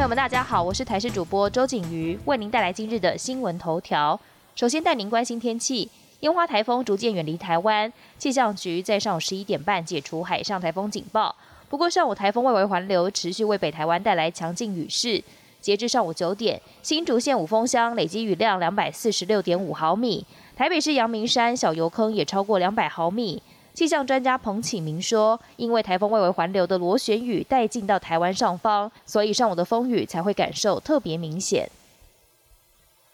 朋友们，大家好，我是台视主播周景瑜，为您带来今日的新闻头条。首先带您关心天气，烟花台风逐渐远离台湾，气象局在上午十一点半解除海上台风警报。不过上午台风外围环流持续为北台湾带来强劲雨势。截至上午九点，新竹县五峰乡累积雨量两百四十六点五毫米，台北市阳明山小油坑也超过两百毫米。气象专家彭启明说，因为台风外围环流的螺旋雨带进到台湾上方，所以上午的风雨才会感受特别明显。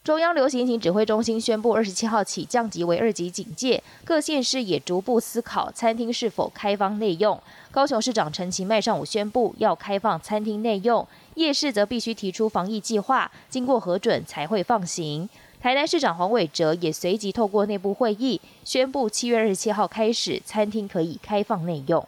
中央流行疫情指挥中心宣布，二十七号起降级为二级警戒，各县市也逐步思考餐厅是否开放内用。高雄市长陈其迈上午宣布要开放餐厅内用，夜市则必须提出防疫计划，经过核准才会放行。台南市长黄伟哲也随即透过内部会议宣布，七月二十七号开始，餐厅可以开放内用。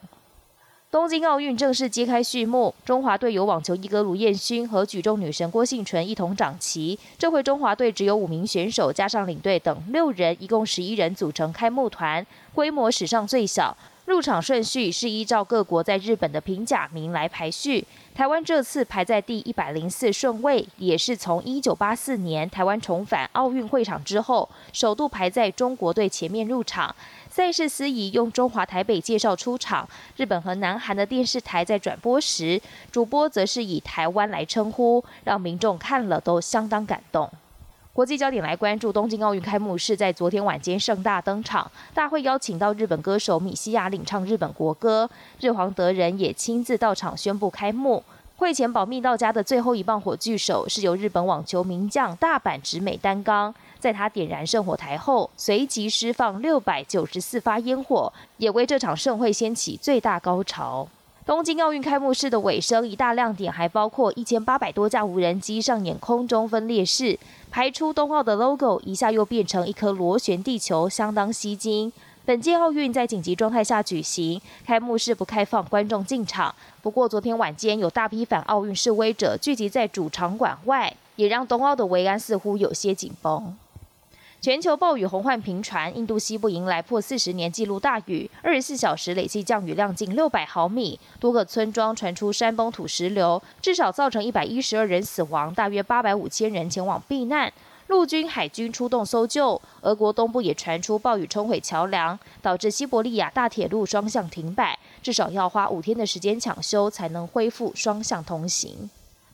东京奥运正式揭开序幕，中华队由网球一哥卢彦勋和举重女神郭幸淳一同掌旗。这回中华队只有五名选手，加上领队等六人，一共十一人组成开幕团，规模史上最小。入场顺序是依照各国在日本的平假名来排序。台湾这次排在第一百零四顺位，也是从一九八四年台湾重返奥运会场之后，首度排在中国队前面入场。赛事司仪用中华台北介绍出场，日本和南韩的电视台在转播时，主播则是以台湾来称呼，让民众看了都相当感动。国际焦点来关注东京奥运开幕式，在昨天晚间盛大登场，大会邀请到日本歌手米西亚领唱日本国歌，日皇德仁也亲自到场宣布开幕。会前保密到家的最后一棒火炬手是由日本网球名将大阪直美担纲，在他点燃圣火台后，随即释放六百九十四发烟火，也为这场盛会掀起最大高潮。东京奥运开幕式的尾声，一大亮点还包括一千八百多架无人机上演空中分列式，排出冬奥的 logo，一下又变成一颗螺旋地球，相当吸睛。本届奥运在紧急状态下举行，开幕式不开放观众进场。不过昨天晚间有大批反奥运示威者聚集在主场馆外，也让冬奥的维安似乎有些紧绷。全球暴雨洪患频传，印度西部迎来破四十年纪录大雨，二十四小时累计降雨量近六百毫米，多个村庄传出山崩土石流，至少造成一百一十二人死亡，大约八百五千人前往避难。陆军、海军出动搜救，俄国东部也传出暴雨冲毁桥梁，导致西伯利亚大铁路双向停摆，至少要花五天的时间抢修才能恢复双向通行。